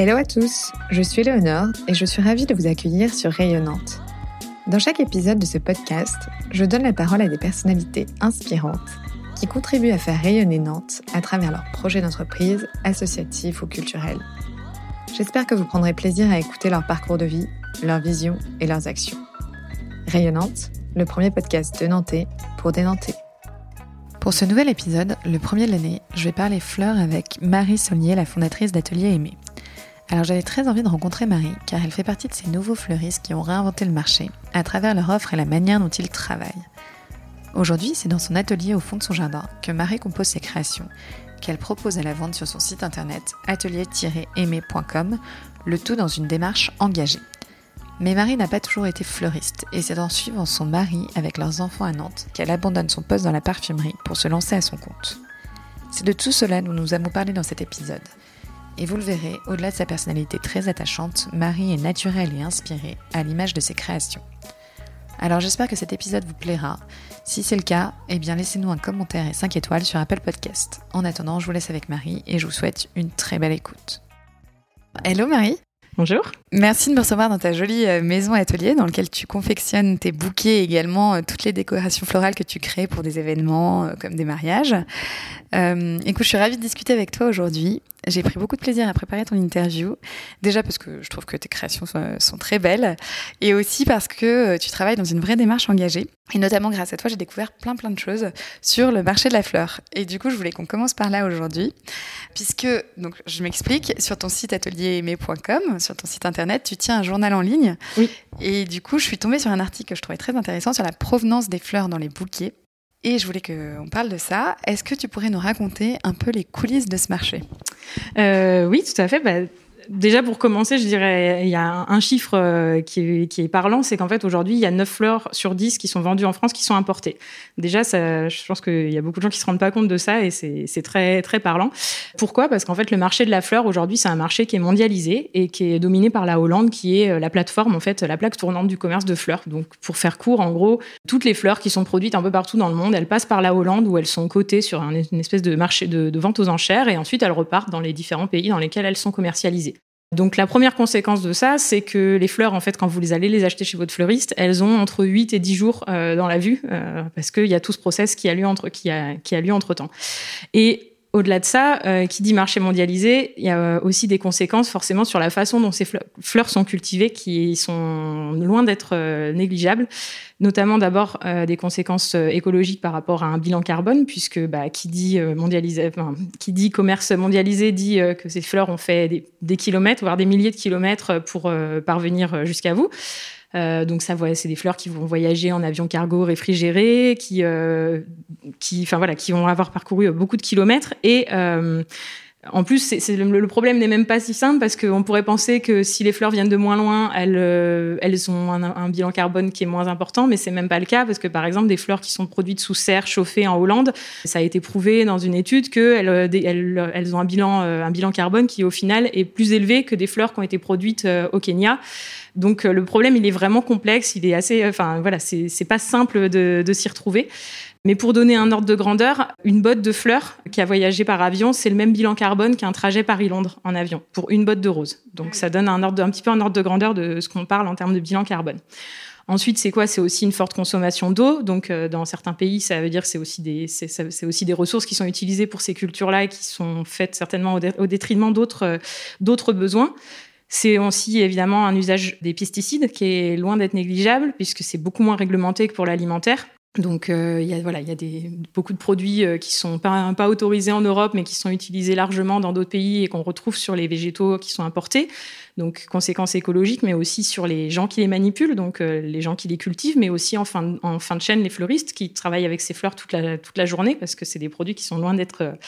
Hello à tous, je suis Léonore et je suis ravie de vous accueillir sur Rayonnante. Dans chaque épisode de ce podcast, je donne la parole à des personnalités inspirantes qui contribuent à faire rayonner Nantes à travers leurs projets d'entreprise, associatifs ou culturels. J'espère que vous prendrez plaisir à écouter leur parcours de vie, leurs visions et leurs actions. Rayonnante, le premier podcast de Nantais pour des Nantais. Pour ce nouvel épisode, le premier de l'année, je vais parler fleurs avec Marie Saulnier, la fondatrice d'Atelier Aimé. Alors j'avais très envie de rencontrer Marie car elle fait partie de ces nouveaux fleuristes qui ont réinventé le marché à travers leur offre et la manière dont ils travaillent. Aujourd'hui, c'est dans son atelier au fond de son jardin que Marie compose ses créations, qu'elle propose à la vente sur son site internet atelier-aimé.com, le tout dans une démarche engagée. Mais Marie n'a pas toujours été fleuriste, et c'est en suivant son mari avec leurs enfants à Nantes qu'elle abandonne son poste dans la parfumerie pour se lancer à son compte. C'est de tout cela dont nous avons parlé dans cet épisode. Et vous le verrez, au-delà de sa personnalité très attachante, Marie est naturelle et inspirée, à l'image de ses créations. Alors j'espère que cet épisode vous plaira. Si c'est le cas, eh bien laissez-nous un commentaire et 5 étoiles sur Apple Podcast. En attendant, je vous laisse avec Marie et je vous souhaite une très belle écoute. Hello Marie Bonjour. Merci de me recevoir dans ta jolie euh, maison atelier dans laquelle tu confectionnes tes bouquets et également euh, toutes les décorations florales que tu crées pour des événements euh, comme des mariages. Euh, écoute, je suis ravie de discuter avec toi aujourd'hui. J'ai pris beaucoup de plaisir à préparer ton interview. Déjà parce que je trouve que tes créations sont, très belles et aussi parce que tu travailles dans une vraie démarche engagée. Et notamment grâce à toi, j'ai découvert plein plein de choses sur le marché de la fleur. Et du coup, je voulais qu'on commence par là aujourd'hui. Puisque, donc je m'explique, sur ton site atelieraimer.com, sur ton site internet, tu tiens un journal en ligne. Oui. Et du coup, je suis tombée sur un article que je trouvais très intéressant sur la provenance des fleurs dans les bouquets. Et je voulais qu'on parle de ça. Est-ce que tu pourrais nous raconter un peu les coulisses de ce marché? Euh, Oui, tout à fait. Bah, déjà pour commencer, je dirais, il y a un chiffre euh, qui est, parlant, c'est qu'en fait aujourd'hui, il y a 9 fleurs sur 10 qui sont vendues en France qui sont importées. Déjà, ça, je pense qu'il y a beaucoup de gens qui se rendent pas compte de ça et c'est très parlant. Pourquoi? Parce qu'en fait, le marché de la fleur aujourd'hui, c'est un marché qui est mondialisé et qui est dominé par la Hollande, qui est euh, la plateforme en fait, la plaque tournante du commerce de fleurs. Donc, pour faire court, en gros, toutes les fleurs qui sont produites un peu partout dans le monde, elles passent par la Hollande où elles sont cotées sur une espèce de marché de vente aux enchères et ensuite elles repartent dans les différents pays dans lesquels elles sont commercialisées. Donc la première conséquence de ça, c'est que les fleurs, en fait, quand vous les allez les acheter chez votre fleuriste, elles ont entre 8 et 10 jours euh, dans la vue, euh, parce qu'il y a tout ce process qui a lieu entre, qui a, qui a lieu entre temps. Et au-delà de ça, euh, qui dit marché mondialisé, il y a aussi des conséquences forcément sur la façon dont ces fleurs sont cultivées, qui sont loin d'être négligeables notamment d'abord euh, des conséquences euh, écologiques par rapport à un bilan carbone, puisque bah, qui dit euh, commerce mondialisé dit que ces fleurs ont fait des, kilomètres, voire des milliers de kilomètres pour parvenir jusqu'à vous. Euh, donc ça, c'est des fleurs qui vont voyager en avion cargo réfrigéré, qui, euh, qui, enfin voilà, qui vont avoir parcouru beaucoup de kilomètres et euh, en plus, c'est, le, problème n'est même pas si simple parce qu'on pourrait penser que si les fleurs viennent de moins loin, elles, euh, elles ont un, bilan carbone qui est moins important, mais c'est même pas le cas parce que par exemple, des fleurs qui sont produites sous serre chauffée en Hollande, ça a été prouvé dans une étude qu'elles euh, elles, elles ont un bilan, euh, un bilan carbone qui au final est plus élevé que des fleurs qui ont été produites au Kenya. Donc le problème, il est vraiment complexe, il est assez, enfin voilà, c'est, pas simple de, s'y retrouver. Mais pour donner un ordre de grandeur, une botte de fleurs qui a voyagé par avion, c'est le même bilan carbone qu'un trajet Paris-Londres en avion pour une botte de roses. Donc ça donne un, ordre, un petit peu un ordre de grandeur de ce qu'on parle en termes de bilan carbone. Ensuite, c'est quoi? C'est aussi une forte consommation d'eau. Donc, euh, dans certains pays, ça veut dire que c'est aussi des, aussi des ressources qui sont utilisées pour ces cultures-là et qui sont faites certainement au, détriment euh, d'autres besoins. C'est aussi évidemment un usage des pesticides qui est loin d'être négligeable puisque c'est beaucoup moins réglementé que pour l'alimentaire. Donc euh, il y a voilà, il y a des, beaucoup de produits euh, qui sont pas, autorisés en Europe, mais qui sont utilisés largement dans d'autres pays et qu'on retrouve sur les végétaux qui sont importés donc conséquences écologiques, mais aussi sur les gens qui les manipulent, donc euh, les gens qui les cultivent, mais aussi en fin, de, chaîne les fleuristes qui travaillent avec ces fleurs toute la, journée parce que c'est des produits qui sont loin d'être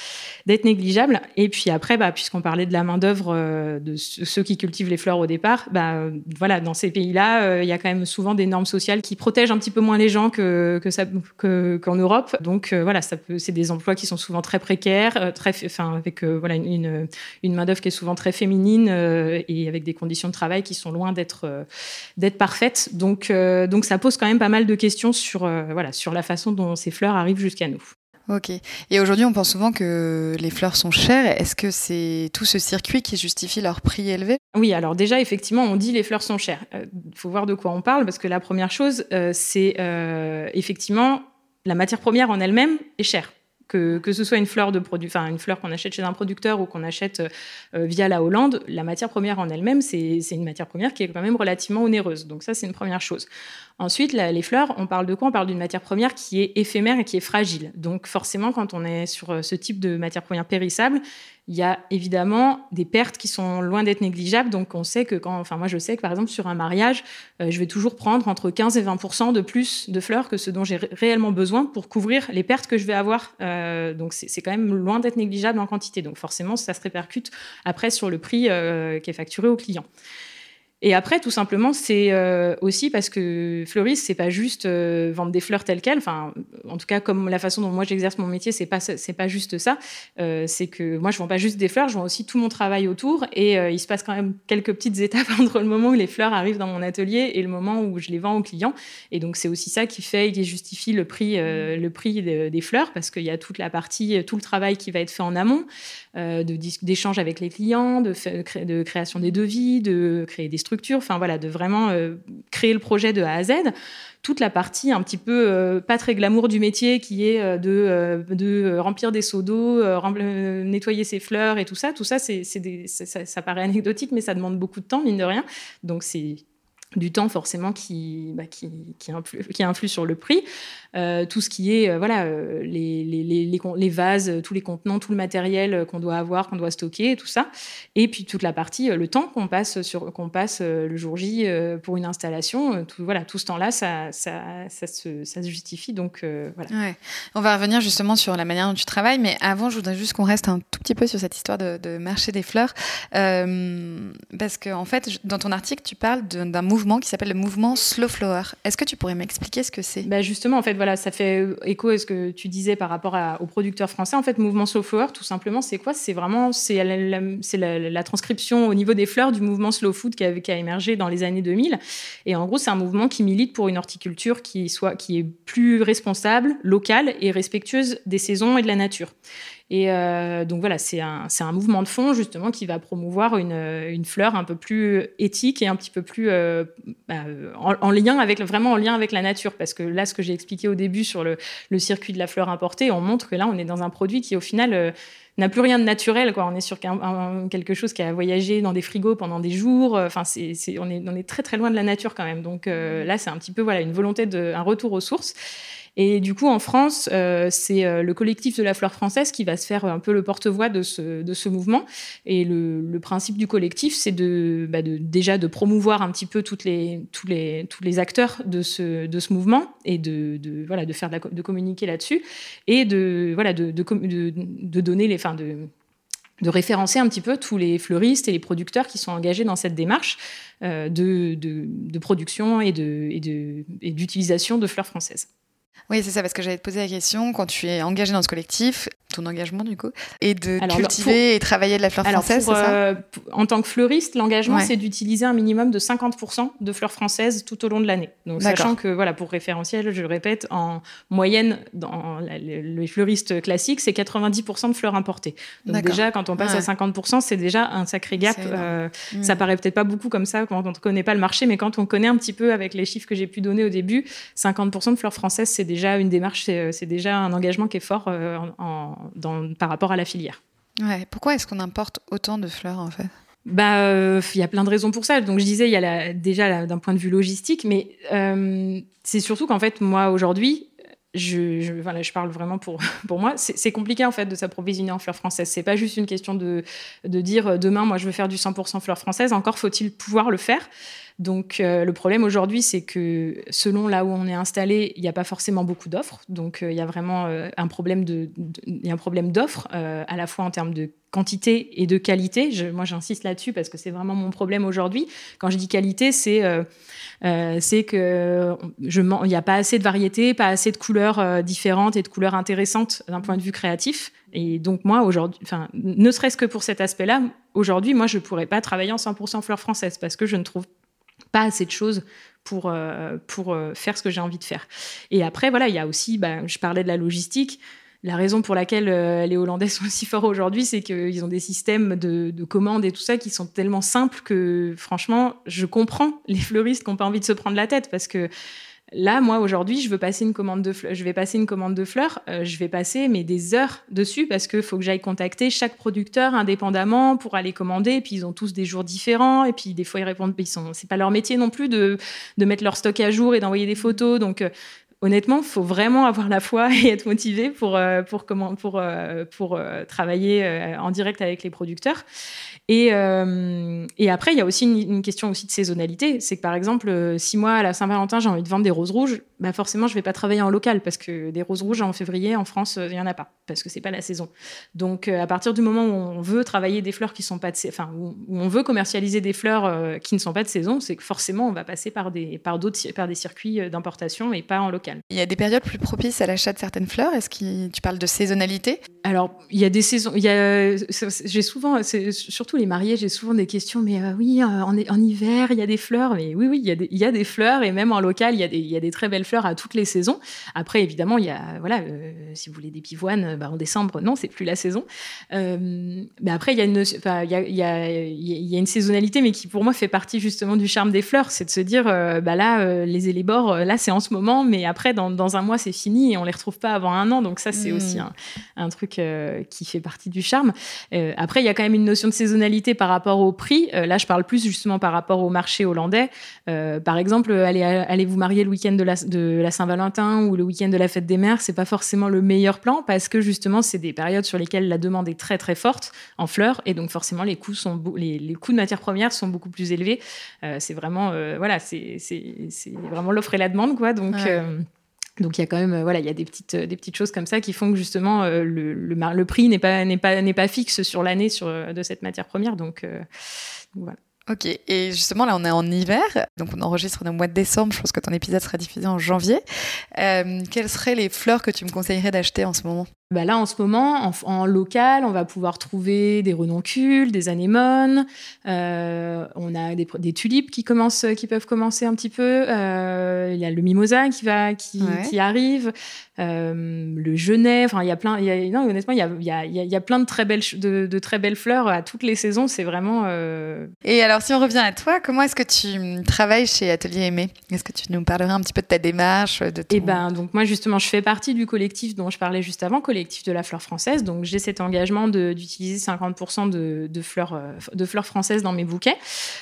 négligeables. Et puis après, bah, puisqu'on parlait de la main d'œuvre de ceux qui cultivent les fleurs au départ, bah, voilà, dans ces pays-là, il y a quand même souvent des normes sociales qui protègent un petit peu moins les gens que que ça qu'en Europe. Donc voilà, ça peut, c'est des emplois qui sont souvent très précaires, très, enfin avec voilà une, une main d'œuvre qui est souvent très féminine et avec des conditions de travail qui sont loin d'être euh, d'être parfaites. Donc, euh, donc ça pose quand même pas mal de questions sur, euh, voilà, sur la façon dont ces fleurs arrivent jusqu'à nous. Ok. Et aujourd'hui, on pense souvent que les fleurs sont chères. Est-ce que c'est tout ce circuit qui justifie leur prix élevé? Oui, alors déjà, effectivement, on dit les fleurs sont chères. Il faut voir de quoi on parle, parce que la première chose, c'est effectivement la matière première en elle-même est chère que, ce soit une fleur de produit, enfin une fleur qu'on achète chez un producteur ou qu'on achète euh, via la Hollande, la matière première en elle-même, c'est une matière première qui est quand même relativement onéreuse. Donc ça, c'est une première chose. Ensuite, les fleurs, on parle de quoi? On parle d'une matière première qui est éphémère et qui est fragile. Donc forcément, quand on est sur euh, ce type de matière première périssable, il y a évidemment des pertes qui sont loin d'être négligeables. Donc, on sait que quand, enfin, moi, je sais que par exemple, sur un mariage, euh, je vais toujours prendre entre 15 et 20 de plus de fleurs que ce dont j'ai réellement besoin pour couvrir les pertes que je vais avoir. Euh, donc, c'est quand même loin d'être négligeable en quantité. Donc, forcément, ça se répercute après sur le prix qui est facturé au client. Et après, tout simplement, c'est euh, aussi parce que fleuriste, c'est pas juste euh, vendre des fleurs telles quelles. Enfin, en tout cas, comme la façon dont moi j'exerce mon métier, c'est pas c'est pas juste ça. Euh, c'est que moi, je vends pas juste des fleurs, je vends aussi tout mon travail autour. Et il se passe quand même quelques petites étapes entre le moment où les fleurs arrivent dans mon atelier et le moment où je les vends aux clients. Et donc, c'est aussi ça qui fait, qui justifie le prix, le prix des fleurs, parce qu'il y a toute la partie, tout le travail qui va être fait en amont, d'échange avec les clients, de, de création des devis, de créer des enfin voilà, de vraiment euh, créer le projet de A à Z. Toute la partie un petit peu euh, pas très glamour du métier qui est euh, de, remplir des seaux d'eau, nettoyer ses fleurs et tout ça, tout ça, ça, ça, paraît anecdotique, mais ça demande beaucoup de temps, mine de rien. Donc c'est du temps forcément qui, bah, qui, qui, influe, sur le prix. Euh, tout ce qui est euh, voilà euh, les, les, les, les, vases, tous les contenants, tout le matériel qu'on doit avoir, qu'on doit stocker, tout ça. Et puis toute la partie, le temps qu'on passe sur qu'on passe le jour J pour une installation, tout, voilà, tout ce temps-là, ça, ça, ça, se, ça, se, justifie. Donc voilà. On va revenir justement sur la manière dont tu travailles, mais avant, je voudrais juste qu'on reste un tout petit peu sur cette histoire de, de marché des fleurs, parce que en fait, dans ton article, tu parles d'un mouvement qui s'appelle le mouvement Slow Flower. Est-ce que tu pourrais m'expliquer ce que c'est? Bah Justement, en fait, voilà, ça fait écho à ce que tu disais par rapport aux producteurs français. En fait, mouvement slow flower, tout simplement, c'est quoi? C'est vraiment c'est la, la, transcription au niveau des fleurs du mouvement slow food qui a, qui a émergé dans les années 2000. Et en gros, c'est un mouvement qui milite pour une horticulture qui soit qui est plus responsable, locale et respectueuse des saisons et de la nature. Et euh, donc voilà, c'est un, mouvement de fond justement qui va promouvoir une, une, fleur un peu plus éthique et un petit peu plus euh, bah, en, lien avec vraiment en lien avec la nature. Parce que là, ce que j'ai expliqué au début sur le, le, circuit de la fleur importée, on montre que là, on est dans un produit qui au final euh, n'a plus rien de naturel. Quoi. On est sur quelque chose qui a voyagé dans des frigos pendant des jours. Enfin, c'est, on, est, on est très très loin de la nature quand même. Donc là, c'est un petit peu voilà une volonté de un retour aux sources. Et du coup, en France, euh, c'est euh, le collectif de la fleur française qui va se faire un peu le porte-voix de ce, de ce mouvement. Et le, le principe du collectif, c'est de, bah de, déjà de promouvoir un petit peu toutes les, tous, les, tous les acteurs de ce, de ce mouvement et de, de voilà, de, faire de, communiquer là-dessus et de, voilà, de, de, de donner les. De, référencer un petit peu tous les fleuristes et les producteurs qui sont engagés dans cette démarche euh, de, production et d'utilisation de fleurs françaises. Oui, c'est ça, parce que j'allais te poser la question, quand tu es engagé dans ce collectif, ton engagement du coup, et de cultiver et travailler de la fleur française, c'est ça? euh, En tant que fleuriste, l'engagement, c'est d'utiliser un minimum de 50% de fleurs françaises tout au long de l'année. Donc, sachant que, voilà, pour référentiel, je le répète, en moyenne, dans les fleuristes classiques, c'est 90% de fleurs importées. Donc, déjà, quand on passe à 50%, c'est déjà un sacré gap. Euh, hmm. Ça paraît peut-être pas beaucoup comme ça quand on ne connaît pas le marché, mais quand on connaît un petit peu avec les chiffres que j'ai pu donner au début, 50% de fleurs françaises, c'est déjà déjà une démarche, c'est déjà un engagement qui est fort euh, en, dans, par rapport à la filière. Ouais. Pourquoi est-ce qu'on importe autant de fleurs en fait? Bah, euh, il y a plein de raisons pour ça. Donc, je disais, il y a la, déjà d'un point de vue logistique, mais euh, c'est surtout qu'en fait, moi aujourd'hui, je, je, voilà, je parle vraiment pour, pour moi, c'est compliqué en fait de s'approvisionner en fleurs françaises. C'est pas juste une question de, de dire demain, moi je veux faire du 100% fleurs françaises, encore faut-il pouvoir le faire. Donc euh, le problème aujourd'hui, c'est que selon là où on est installé, il n'y a pas forcément beaucoup d'offres. Donc euh, il y a vraiment euh, un problème de, il y a un problème d'offres à la fois en termes de quantité et de qualité. Moi, j'insiste là-dessus parce que c'est vraiment mon problème aujourd'hui. Quand je dis qualité, c'est c'est que il n'y a pas assez de variétés, pas assez de couleurs différentes et de couleurs intéressantes d'un point de vue créatif. Et donc moi aujourd'hui, enfin ne serait-ce que pour cet aspect-là, aujourd'hui moi je pourrais pas travailler en 100% fleurs françaises parce que je ne trouve pas assez de choses pour, euh, pour euh, faire ce que j'ai envie de faire. Et après, voilà, il y a aussi, bah, je parlais de la logistique. la raison pour laquelle les Hollandais sont aussi forts aujourd'hui, c'est qu'ils ont des systèmes de, de commandes et tout ça qui sont tellement simples que franchement, je comprends les fleuristes qui n'ont pas envie de se prendre la tête parce que Là, moi, aujourd'hui, je veux passer une commande de fleurs. Je vais passer une commande de fleurs. Euh, je vais passer mais des heures dessus parce qu'il faut que j'aille contacter chaque producteur indépendamment pour aller commander. Puis ils ont tous des jours différents. Et puis des fois ils répondent. Ils sont. C'est pas leur métier non plus de, de mettre leur stock à jour et d'envoyer des photos. Donc euh, honnêtement, faut vraiment avoir la foi et être motivé pour, euh, pour, euh, euh, travailler en direct avec les producteurs. Et, après, il y a aussi une, question aussi de saisonnalité. C'est que par exemple, si moi, à la Saint-Valentin, j'ai envie de vendre des roses rouges, bah forcément, je vais pas travailler en local parce que des roses rouges en février, en France, il n'y en a pas parce que c'est pas la saison. Donc, à partir du moment où on veut travailler des fleurs qui sont pas de enfin, où, on veut commercialiser des fleurs qui ne sont pas de saison, c'est que forcément, on va passer par des, par d'autres, par des circuits d'importation et pas en local. Il y a des périodes plus propices à l'achat de certaines fleurs. Est-ce que tu parles de saisonnalité Alors, il y a des saisons. Il y a, j'ai souvent, surtout les mariés, j'ai souvent des questions. Mais euh, oui, euh, en, en, hiver, il y a des fleurs. Mais oui, oui, il y, a des, il y a des fleurs et même en local, il y, a des, il y a des très belles fleurs à toutes les saisons. Après, évidemment, il y a, voilà, euh, si vous voulez des pivoines, bah, en décembre, non, c'est plus la saison. mais après, il y a une, il y a, il y, a, il y a une saisonnalité, mais qui pour moi fait partie justement du charme des fleurs, c'est de se dire, bah là, les élébores, là, c'est en ce moment, mais après dans, un mois, c'est fini et on les retrouve pas avant un an. Donc ça, c'est aussi hmm. un, truc euh, qui fait partie du charme. Euh, après, il y a quand même une notion de saisonnalité par rapport au prix. Euh, là, je parle plus justement par rapport au marché hollandais. par exemple, allez, allez vous marier le week-end de la, de la Saint-Valentin ou le week-end de la fête des mères, c'est pas forcément le meilleur plan parce que justement, c'est des périodes sur lesquelles la demande est très très forte en fleurs et donc forcément les coûts sont les, les coûts de matières premières sont beaucoup plus élevés. c'est vraiment voilà, c'est vraiment l'offre et la demande quoi. Donc donc il y a quand même euh, voilà il y a des petites des petites choses comme ça qui font que justement euh, le, le, prix n'est pas n'est pas n'est pas fixe sur l'année sur euh, de cette matière première. Donc, voilà. Ok, et justement là on est en hiver, donc on enregistre dans le mois de décembre, je pense que ton épisode sera diffusé en janvier. quelles seraient les fleurs que tu me conseillerais d'acheter en ce moment? Bah là, en ce moment, en, local, on va pouvoir trouver des renoncules, des anémones. Euh, on a des, des, tulipes qui commencent, qui peuvent commencer un petit peu. Euh, il y a le mimosa qui va, qui, qui arrive. Euh, le genêt. Enfin, il y a plein. Y a, non, honnêtement, il y a, y, a, y a, plein de très belles, de, de, très belles fleurs à toutes les saisons. C'est vraiment. Et alors, si on revient à toi, comment est-ce que tu travailles chez Atelier Aimé? Est-ce que tu nous parlerais un petit peu de ta démarche, de ton... Eh ben, donc moi justement, je fais partie du collectif dont je parlais juste avant, de la fleur française. Donc j'ai cet engagement d'utiliser 50% de, de, fleurs, euh, de fleurs françaises dans mes bouquets.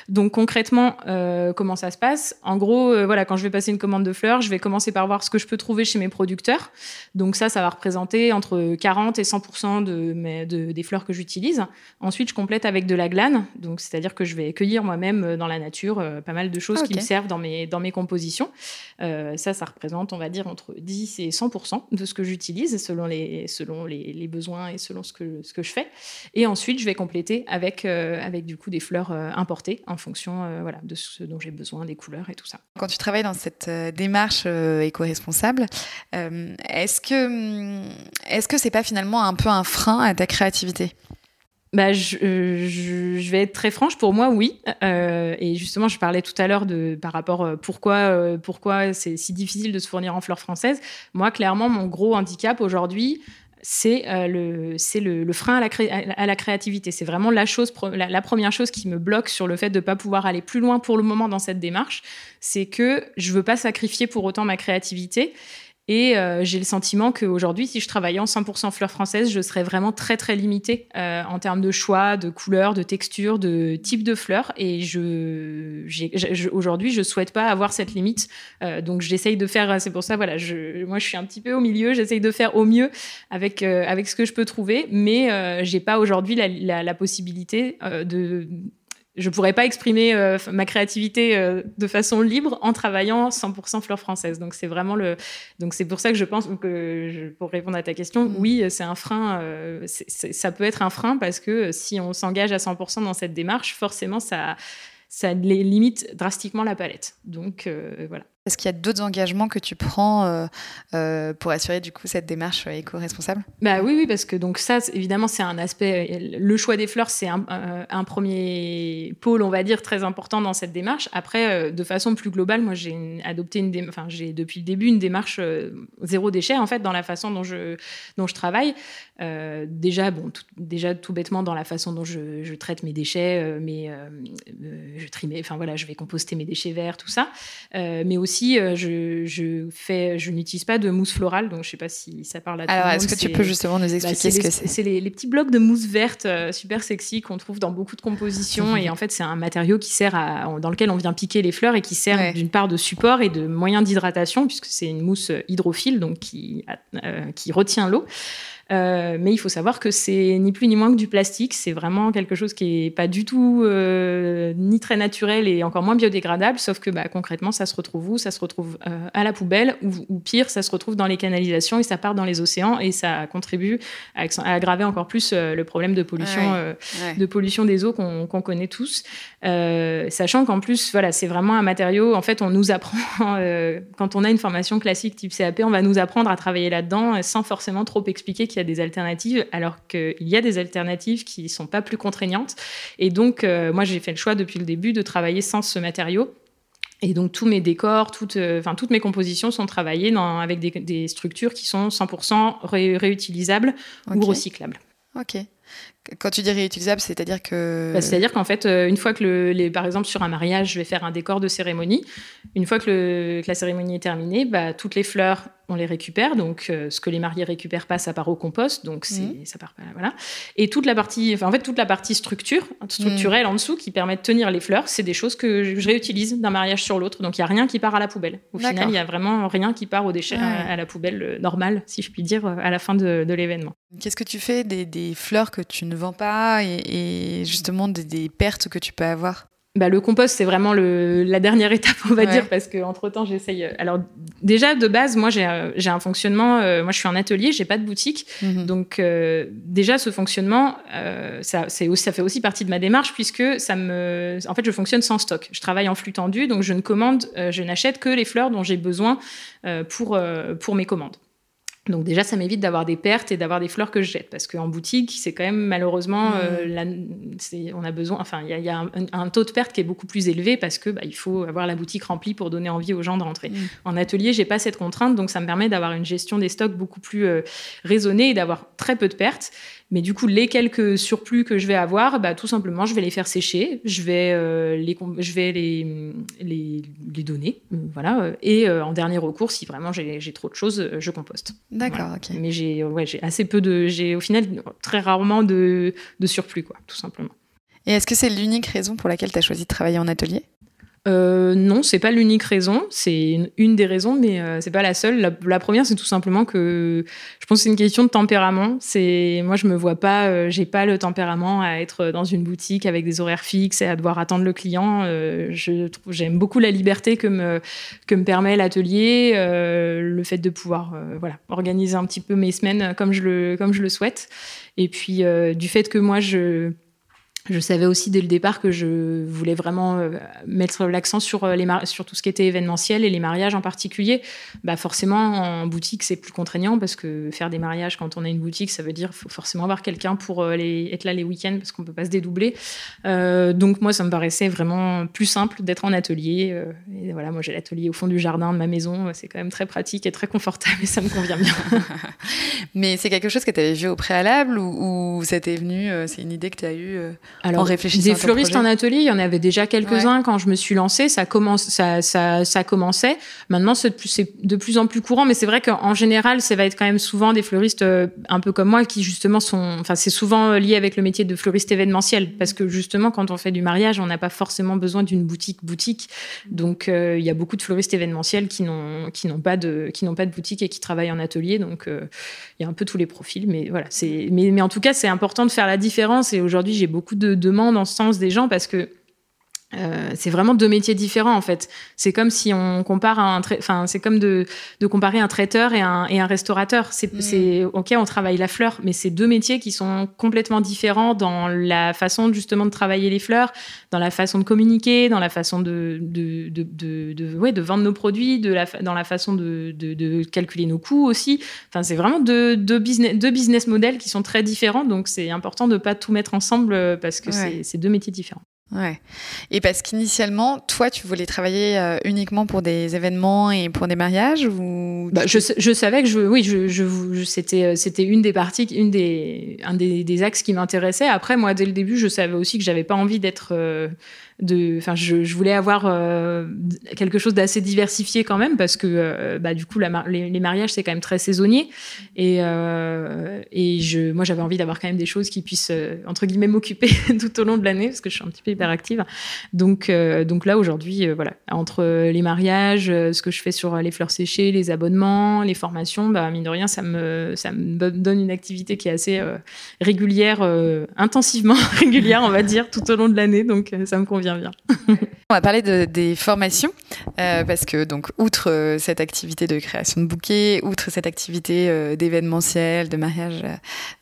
Donc concrètement, euh, comment ça se passe? En gros, euh, voilà, quand je vais passer une commande de fleurs, je vais commencer par voir ce que je peux trouver chez mes producteurs. Donc ça, ça va représenter entre 40 et 100% de, mes, de, des fleurs que j'utilise. Ensuite, je complète avec de la glane. Donc c'est-à-dire que je vais cueillir moi-même dans la nature pas mal de choses qui me servent dans mes, dans mes compositions. ça, ça représente, on va dire, entre 10 et 100% de ce que j'utilise selon les, selon les, besoins et selon ce que, je fais. Et ensuite, je vais compléter avec, euh, avec du coup des fleurs euh, importées en fonction euh, voilà, de ce dont j'ai besoin, des couleurs et tout ça. Quand tu travailles dans cette démarche éco-responsable, est-ce que hum, est-ce que c'est pas finalement un peu un frein à ta créativité? Bah, je, je, je, vais être très franche. Pour moi, oui. Euh, et justement, je parlais tout à l'heure de par rapport euh, pourquoi euh, pourquoi c'est si difficile de se fournir en fleurs françaises. Moi, clairement, mon gros handicap aujourd'hui, c'est le c'est le, le, frein à la, à la créativité. C'est vraiment la chose la, la, première chose qui me bloque sur le fait de pas pouvoir aller plus loin pour le moment dans cette démarche. C'est que je veux pas sacrifier pour autant ma créativité. Et euh, j'ai le sentiment qu'aujourd'hui, si je travaillais en 100% fleurs françaises, je serais vraiment très très limitée euh, en termes de choix, de couleurs, de texture, de type de fleurs. Et je, je aujourd'hui, je souhaite pas avoir cette limite. Euh, donc j'essaye de faire. C'est pour ça, voilà. Je, moi, je suis un petit peu au milieu. J'essaye de faire au mieux avec euh, avec ce que je peux trouver, mais euh, j'ai pas aujourd'hui la, la, la, possibilité de je pourrais pas exprimer euh, ma créativité euh, de façon libre en travaillant 100% fleurs françaises. Donc c'est vraiment le, donc c'est pour ça que je pense que je, pour répondre à ta question, mm. oui, c'est un frein. Euh, ça peut être un frein parce que si on s'engage à 100% dans cette démarche, forcément ça, ça limite drastiquement la palette. Donc voilà. Est-ce qu'il y a d'autres engagements que tu prends euh, euh, pour assurer du coup cette démarche éco-responsable? Bah oui, oui, parce que donc ça, évidemment, c'est un aspect. Le choix des fleurs, c'est un, premier pôle, on va dire, très important dans cette démarche. Après, de façon plus globale, moi, j'ai adopté une, enfin, j'ai depuis le début une démarche zéro déchet en fait dans la façon dont je dont je travaille. déjà, bon, tout, déjà tout bêtement dans la façon dont je, traite mes déchets, mais je trie, enfin voilà, je vais composter mes déchets verts, tout ça, mais aussi euh, je, je, fais, je n'utilise pas de mousse florale, donc je ne sais pas si ça parle à tout Alors, est-ce que tu peux justement nous bah, expliquer ce que c'est C'est les, petits blocs de mousse verte euh, super sexy qu'on trouve dans beaucoup de compositions. et en fait, c'est un matériau qui sert à, dans lequel on vient piquer les fleurs et qui sert d'une part de support et de moyen d'hydratation, puisque c'est une mousse hydrophile, donc qui, euh, qui retient l'eau. Euh, mais il faut savoir que c'est ni plus ni moins que du plastique. C'est vraiment quelque chose qui est pas du tout euh, ni très naturel et encore moins biodégradable. Sauf que bah, concrètement, ça se retrouve où? Ça se retrouve euh, à la poubelle ou, pire, ça se retrouve dans les canalisations et ça part dans les océans et ça contribue à, aggraver encore plus le problème de pollution, de pollution des eaux qu'on connaît tous. sachant qu'en plus, voilà, c'est vraiment un matériau. En fait, on nous apprend quand on a une formation classique type CAP, on va nous apprendre à travailler là-dedans sans forcément trop expliquer qu'il y a des alternatives, alors qu'il y a des alternatives qui ne sont pas plus contraignantes. Et donc, euh, moi, j'ai fait le choix depuis le début de travailler sans ce matériau. Et donc tous mes décors, toutes, euh, enfin, toutes mes compositions sont travaillées dans, avec des, structures qui sont 100% réutilisables ou recyclables. Ok. Quand tu dis réutilisable, c'est-à-dire que. Bah, c'est-à-dire qu'en fait, euh, une fois que, le, les, par exemple, sur un mariage, je vais faire un décor de cérémonie. Une fois que, le, que la cérémonie est terminée, bah, toutes les fleurs on les récupère. Donc, euh, ce que les mariés récupèrent pas, ça part au compost. Donc, c'est, mhm. ça part voilà. Et toute la partie, enfin, en fait, toute la partie structure, structurelle en dessous, qui permet de tenir les fleurs, c'est des choses que je, réutilise d'un mariage sur l'autre. Donc, il y a rien qui part à la poubelle. Au final, il y a vraiment rien qui part au déchet, à, la poubelle euh, normale, si je puis dire, euh, à la fin de, l'événement. Qu'est-ce que tu fais des, fleurs que tu ne vends pas et, justement des pertes que tu peux avoir? Bah, le compost, c'est vraiment le, la dernière étape, on va dire, parce qu'entre temps, j'essaye. Euh, alors, déjà, de base, moi, j'ai euh, un fonctionnement. Euh, moi, je suis en atelier, j'ai pas de boutique. Mhm. Donc, déjà, ce fonctionnement, ça, aussi, ça fait aussi partie de ma démarche, puisque ça me. En fait, je fonctionne sans stock. Je travaille en flux tendu, donc je ne commande, je n'achète que les fleurs dont j'ai besoin pour, pour mes commandes. Donc déjà, ça m'évite d'avoir des pertes et d'avoir des fleurs que je jette, parce qu'en boutique, c'est quand même malheureusement, euh, mmh. on a besoin, enfin, il y a, un, taux de perte qui est beaucoup plus élevé parce que bah, il faut avoir la boutique remplie pour donner envie aux gens de rentrer. Mmh. En atelier, j'ai pas cette contrainte, donc ça me permet d'avoir une gestion des stocks beaucoup plus euh, raisonnée et d'avoir très peu de pertes. Mais du coup, les quelques surplus que je vais avoir, bah, tout simplement, je vais les faire sécher, je vais, euh, les, je vais les, les, les donner. Voilà. Et euh, en dernier recours, si vraiment j'ai trop de choses, je composte. D'accord, ok. Mais j'ai ouais, assez peu de. J'ai au final très rarement de, de surplus, quoi, tout simplement. Et est-ce que c'est l'unique raison pour laquelle tu as choisi de travailler en atelier? Euh, non, c'est pas l'unique raison. C'est une, des raisons, mais euh, c'est pas la seule. La, première, c'est tout simplement que je pense que c'est une question de tempérament. C'est moi, je me vois pas, euh, j'ai pas le tempérament à être dans une boutique avec des horaires fixes et à devoir attendre le client. Euh, je j'aime beaucoup la liberté que me que me permet l'atelier, le fait de pouvoir voilà organiser un petit peu mes semaines comme je le comme je le souhaite. Et puis du fait que moi je je savais aussi dès le départ que je voulais vraiment euh, mettre l'accent sur, euh, sur tout ce qui était événementiel et les mariages en particulier. Bah forcément, en boutique, c'est plus contraignant parce que faire des mariages quand on a une boutique, ça veut dire qu'il faut forcément avoir quelqu'un pour euh, être là les week-ends parce qu'on peut pas se dédoubler. donc moi, ça me paraissait vraiment plus simple d'être en atelier. et voilà, moi j'ai l'atelier au fond du jardin de ma maison. C'est quand même très pratique et très confortable et ça me convient bien. Mais c'est quelque chose que tu avais vu au préalable ou, ou ça t'est venu, c'est une idée que tu as eue alors, des fleuristes en atelier, il y en avait déjà quelques-uns quand je me suis lancée. Ça, commence, ça, ça, ça commençait. Maintenant, c'est de plus en plus courant, mais c'est vrai qu'en général, ça va être quand même souvent des fleuristes euh, un peu comme moi qui justement sont. Enfin, c'est souvent lié avec le métier de fleuriste événementiel, parce que justement, quand on fait du mariage, on n'a pas forcément besoin d'une boutique boutique. Donc, euh, il y a beaucoup de fleuristes événementiels qui n'ont qui n'ont pas de qui n'ont pas de boutique et qui travaillent en atelier. Donc, euh, il y a un peu tous les profils, mais voilà. C'est mais, mais en tout cas, c'est important de faire la différence. Et aujourd'hui, j'ai beaucoup de de demande en ce sens des gens parce que euh, c'est vraiment deux métiers différents en fait. C'est comme si on compare un, enfin c'est comme de, de, comparer un traiteur et un, et un restaurateur. C'est, mm. c'est ok, on travaille la fleur, mais c'est deux métiers qui sont complètement différents dans la façon justement de travailler les fleurs, dans la façon de communiquer, dans la façon de de, de, de, ouais, de vendre nos produits, de la, dans la façon de, de, calculer nos coûts aussi. Enfin c'est vraiment deux, deux business deux business models qui sont très différents, donc c'est important de pas tout mettre ensemble euh, parce que c'est deux métiers différents. Ouais. Et parce qu'initialement, toi, tu voulais travailler euh, uniquement pour des événements et pour des mariages ou bah, je, je, savais que je, oui, je, je c'était, euh, c'était une des parties, une des, un des, des axes qui m'intéressait. Après, moi, dès le début, je savais aussi que j'avais pas envie d'être euh, enfin, je, voulais avoir euh, quelque chose d'assez diversifié quand même parce que, euh, bah, du coup, les, mariages c'est quand même très saisonnier et, euh, et je, moi j'avais envie d'avoir quand même des choses qui puissent entre guillemets m'occuper tout au long de l'année parce que je suis un petit peu hyperactive. Donc, donc là aujourd'hui, voilà, entre les mariages, ce que je fais sur les fleurs séchées, les abonnements, les formations, bah, mine de rien, ça me, ça me donne une activité qui est assez régulière, intensivement régulière, on va dire, tout au long de l'année. Donc ça me convient On va parler de, des formations, euh, parce que, donc, outre euh, cette activité de création de bouquets, outre cette activité euh, d'événementiel, de mariage,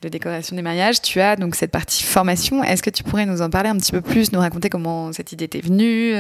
de décoration des mariages, tu as donc cette partie formation. Est-ce que tu pourrais nous en parler un petit peu plus, nous raconter comment cette idée t'est venue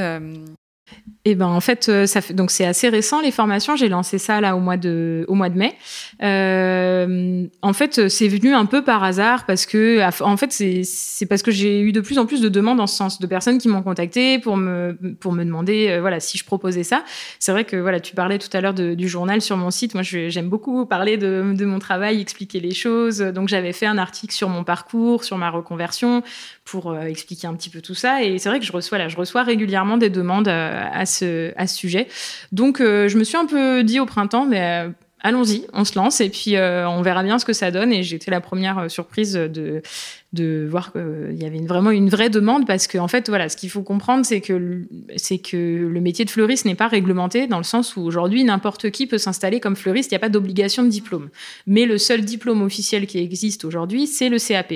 et eh ben en fait, euh, fait donc c'est assez récent les formations. J'ai lancé ça là au mois de au mois de mai. Euh, en fait, c'est venu un peu par hasard parce que en fait c'est c'est parce que j'ai eu de plus en plus de demandes en ce sens de personnes qui m'ont contacté pour me pour me demander euh, voilà si je proposais ça. C'est vrai que voilà tu parlais tout à l'heure du journal sur mon site. Moi j'aime beaucoup parler de, mon travail, expliquer les choses. Donc j'avais fait un article sur mon parcours, sur ma reconversion pour euh, expliquer un petit peu tout ça. Et c'est vrai que je reçois là je reçois régulièrement des demandes à ce sujet. Donc, euh, je me suis un peu dit au printemps, mais euh, allons-y, on se lance et puis euh, on verra bien ce que ça donne. Et j'étais la première surprise de, voir qu'il y avait vraiment une vraie demande parce qu'en en fait, voilà, ce qu'il faut comprendre, c'est que, c'est que le métier de fleuriste n'est pas réglementé dans le sens où aujourd'hui, n'importe qui peut s'installer comme fleuriste, il n'y a pas d'obligation de diplôme. Mais le seul diplôme officiel qui existe aujourd'hui, c'est le CAP.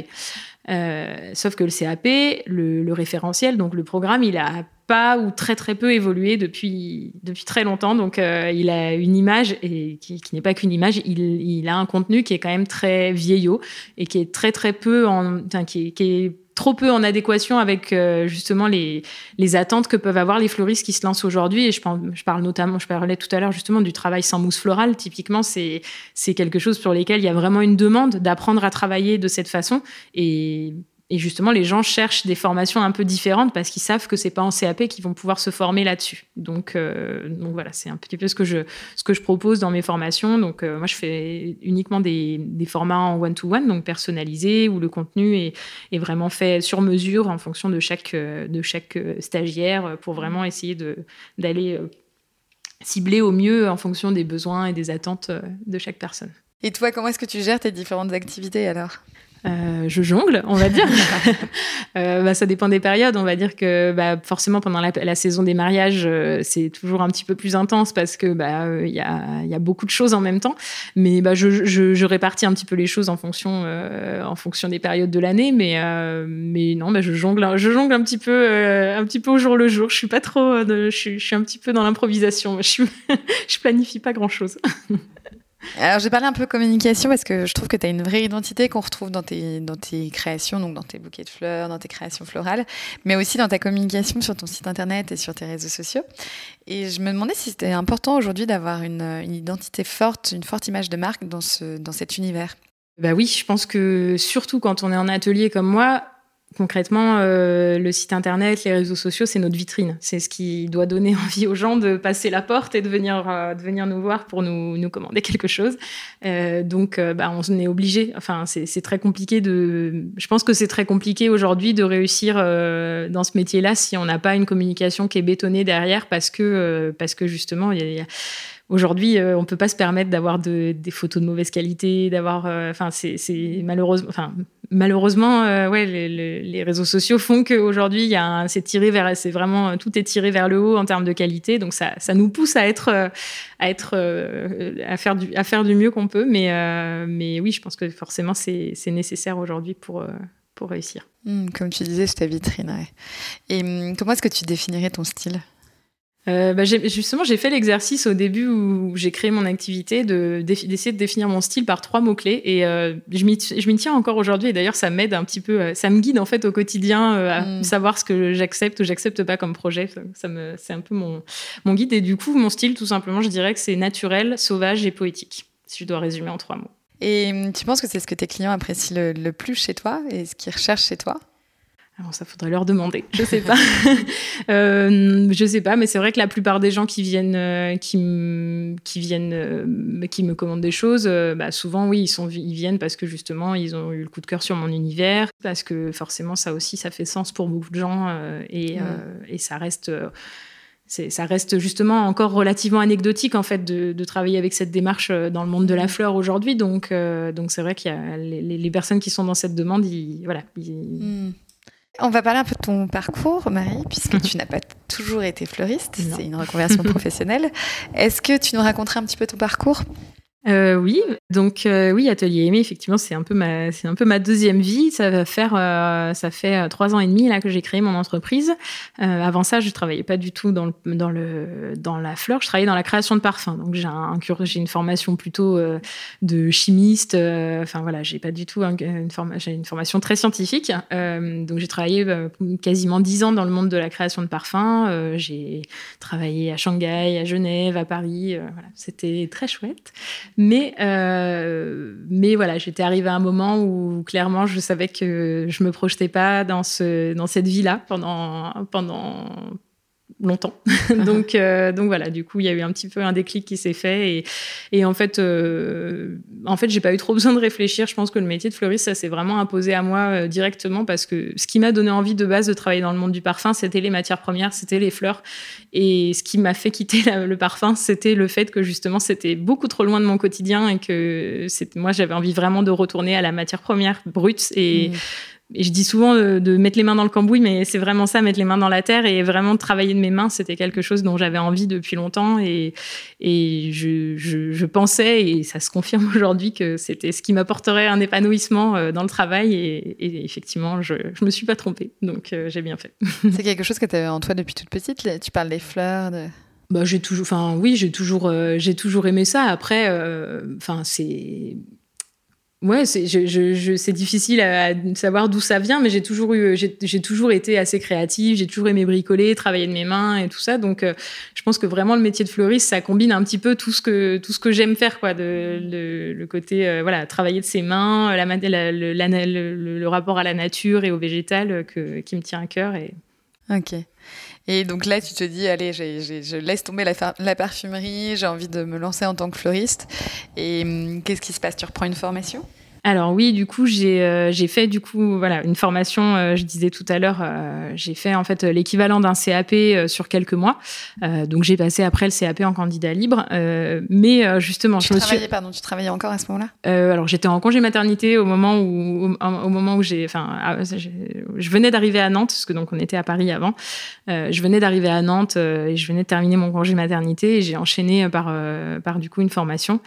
sauf que le CAP, le référentiel, donc le programme, il a pas ou très très peu évolué depuis, depuis très longtemps. Donc euh, il a une image, et qui, n'est pas qu'une image, il, il, a un contenu qui est quand même très vieillot et qui est très très peu en, qui, qui est trop peu en adéquation avec euh, justement les, les attentes que peuvent avoir les fleuristes qui se lancent aujourd'hui. Et je, je parle notamment, je parlais tout à l'heure justement du travail sans mousse florale. Typiquement, c'est c'est quelque chose sur lequel il y a vraiment une demande d'apprendre à travailler de cette façon. Et et justement, les gens cherchent des formations un peu différentes parce qu'ils savent que c'est pas en CAP qu'ils vont pouvoir se former là-dessus. Donc, euh, donc voilà, c'est un petit peu ce que je propose dans mes formations. Donc euh, moi, je fais uniquement des, formats en one-to-one, donc personnalisés, où le contenu est, vraiment fait sur mesure en fonction de chaque chaque stagiaire pour vraiment essayer d'aller euh, cibler au mieux en fonction des besoins et des attentes de chaque personne. Et toi, comment est-ce que tu gères tes différentes activités alors? Euh, je jongle, on va dire. euh, bah, ça dépend des périodes. On va dire que bah, forcément pendant la, saison des mariages, euh, c'est toujours un petit peu plus intense parce que bah il y, a, y, a, beaucoup de choses en même temps. Mais bah, je, je, répartis un petit peu les choses en fonction en fonction des périodes de l'année. Mais mais non, bah, je jongle, je jongle un petit peu un petit peu au jour le jour. Je suis pas trop, je, suis, je suis un petit peu dans l'improvisation. Je, je planifie pas grand chose. Alors, j'ai parlé un peu communication parce que je trouve que tu as une vraie identité qu'on retrouve dans tes, dans tes créations, donc dans tes bouquets de fleurs, dans tes créations florales, mais aussi dans ta communication sur ton site internet et sur tes réseaux sociaux. Et je me demandais si c'était important aujourd'hui d'avoir une, une, identité forte, une forte image de marque dans, ce, dans cet univers. Bah oui, je pense que surtout quand on est en atelier comme moi, concrètement, euh, le site internet, les réseaux sociaux, c'est notre vitrine. C'est ce qui doit donner envie aux gens de passer la porte et de venir, euh, de venir nous voir pour nous, nous commander quelque chose. Euh, donc, euh, bah, on est obligé. Enfin, c'est très compliqué de. Je pense que c'est très compliqué aujourd'hui de réussir euh, dans ce métier-là si on n'a pas une communication qui est bétonnée derrière, parce que parce que justement, il y a, y a Aujourd'hui, euh, on peut pas se permettre d'avoir de, des photos de mauvaise qualité, d'avoir, euh, enfin, c'est malheureusement, malheureusement, euh, ouais, les, réseaux sociaux font qu'aujourd'hui, il y a, c'est tiré vers, c'est vraiment tout est tiré vers le haut en termes de qualité, donc ça, ça nous pousse à être, à être, à faire du, à faire du mieux qu'on peut, mais, mais oui, je pense que forcément, c'est nécessaire aujourd'hui pour pour réussir. Mmh, comme tu disais, c'est ta vitrine. Et mmh, comment est-ce que tu définirais ton style? Euh, bah, justement, j'ai fait l'exercice au début où j'ai créé mon activité de d'essayer de définir mon style par trois mots clés et euh, je m'y tiens encore aujourd'hui et d'ailleurs ça m'aide un petit peu, euh, ça me guide en fait au quotidien euh, à mm. savoir ce que j'accepte ou j'accepte pas comme projet. Ça me c'est un peu mon mon guide et du coup mon style tout simplement, je dirais que c'est naturel, sauvage et poétique. Si je dois résumer en trois mots. Et hum, tu penses que c'est ce que tes clients apprécient le, le plus chez toi et ce qu'ils recherchent chez toi? Alors ça faudrait leur demander, je sais pas. euh, je sais pas, mais c'est vrai que la plupart des gens qui viennent, euh, qui, qui viennent, euh, qui me commandent des choses, euh, bah souvent oui, ils sont, ils viennent parce que justement ils ont eu le coup de cœur sur mon univers, parce que forcément ça aussi ça fait sens pour beaucoup de gens et, et ça reste ça reste justement encore relativement anecdotique en fait de, de, travailler avec cette démarche dans le monde de la fleur aujourd'hui. Donc, donc c'est vrai qu'il y a les, les, personnes qui sont dans cette demande, ils, voilà, ils, hmm. On va parler un peu de ton parcours, Marie, puisque tu n'as pas toujours été fleuriste, c'est une reconversion professionnelle. Est-ce que tu nous raconterais un petit peu ton parcours? Euh, oui, donc euh, oui, Atelier Aimé, effectivement, c'est un peu ma, c'est un peu ma deuxième vie. Ça va faire, euh, ça fait euh, trois ans et demi là que j'ai créé mon entreprise. Euh, avant ça, je travaillais pas du tout dans le, dans le, dans la fleur. Je travaillais dans la création de parfums. Donc j'ai un, j'ai une formation plutôt de chimiste. Enfin voilà, j'ai pas du tout une, forme, j'ai une formation très scientifique. donc j'ai travaillé quasiment dix ans dans le monde de la création de parfums. j'ai travaillé à Shanghai, à Genève, à Paris. voilà, c'était très chouette. Mais, euh, mais voilà, j'étais arrivée à un moment où clairement je savais que je me projetais pas dans, ce, dans cette vie-là pendant, pendant, longtemps. donc, euh, donc voilà, du coup, il y a eu un petit peu un déclic qui s'est fait. Et, et en fait, euh, en fait, j'ai pas eu trop besoin de réfléchir. Je pense que le métier de fleuriste, ça s'est vraiment imposé à moi euh, directement parce que ce qui m'a donné envie de base de travailler dans le monde du parfum, c'était les matières premières, c'était les fleurs. Et ce qui m'a fait quitter le parfum, c'était le fait que justement, c'était beaucoup trop loin de mon quotidien et que moi, j'avais envie vraiment de retourner à la matière première brute et mmh et je dis souvent de, mettre les mains dans le cambouis, mais c'est vraiment ça, mettre les mains dans la terre et vraiment travailler de mes mains, c'était quelque chose dont j'avais envie depuis longtemps et, et je, je, je, pensais, et ça se confirme aujourd'hui, que c'était ce qui m'apporterait un épanouissement euh, dans le travail et, et effectivement, je ne me suis pas trompée, donc euh, j'ai bien fait. c'est quelque chose que tu avais en toi depuis toute petite, tu parles des fleurs de... Bah, j'ai toujours, enfin oui, j'ai toujours, euh, j'ai toujours aimé ça. Après, enfin c'est Ouais, c'est difficile à, savoir d'où ça vient, mais j'ai toujours eu, j'ai toujours été assez créative, j'ai toujours aimé bricoler, travailler de mes mains et tout ça. Donc, euh, je pense que vraiment le métier de fleuriste, ça combine un petit peu tout ce que tout ce que j'aime faire, quoi, le, côté euh, voilà, travailler de ses mains, la, la, le, rapport à la nature et au végétal euh, que, qui me tient à cœur. Et... Ok. Et donc là, tu te dis, allez, je laisse tomber la, la parfumerie, j'ai envie de me lancer en tant que fleuriste. Et hum, qu'est-ce qui se passe? Tu reprends une formation? Alors oui, du coup, j'ai euh, fait du coup voilà une formation. Euh, je disais tout à l'heure, euh, j'ai fait en fait l'équivalent d'un CAP sur quelques mois. donc j'ai passé après le CAP en candidat libre. mais justement, tu je me suis. Pardon, tu travaillais encore à ce moment-là? Alors j'étais en congé maternité au moment où au, moment où j'ai, enfin, ah, je venais d'arriver à Nantes parce que donc on était à Paris avant. je venais d'arriver à Nantes et je venais de terminer mon congé maternité et j'ai enchaîné par par du coup une formation.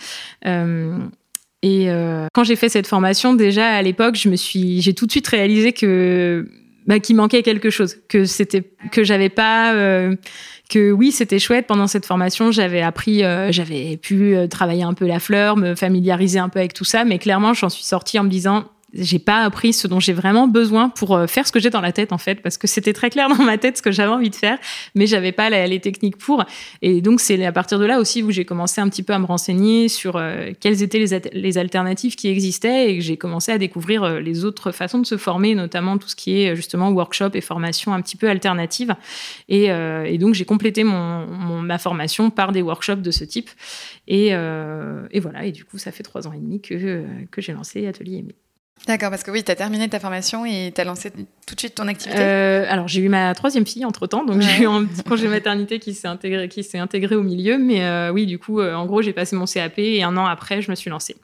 Et euh, quand j'ai fait cette formation, déjà à l'époque, je me suis, j'ai tout de suite réalisé que bah, qu'il manquait quelque chose, que c'était que j'avais pas, euh, que oui c'était chouette. Pendant cette formation, j'avais appris, euh, j'avais pu euh, travailler un peu la fleur, me familiariser un peu avec tout ça, mais clairement j'en suis sortie en me disant j'ai pas appris ce dont j'ai vraiment besoin pour euh, faire ce que j'ai dans la tête en fait parce que c'était très clair dans ma tête ce que j'avais envie de faire mais j'avais pas les techniques pour. Et donc c'est à partir de là aussi où j'ai commencé un petit peu à me renseigner sur euh, quelles étaient les, alternatives qui existaient et que j'ai commencé à découvrir euh, les autres façons de se former notamment tout ce qui est justement workshop et formation un petit peu alternative. Et, donc j'ai complété ma formation par des workshops de ce type. Et, voilà. Et du coup ça fait trois ans et demi que, que j'ai lancé Atelier Aimé. D'accord, parce que oui, tu as terminé ta formation et tu as lancé tout de suite ton activité euh, Alors, j'ai eu ma troisième fille entre-temps, donc j'ai eu un petit congé maternité qui s'est intégré, qui s'est intégré au milieu. Mais euh, oui, du coup, euh, en gros, j'ai passé mon CAP et un an après, je me suis lancée.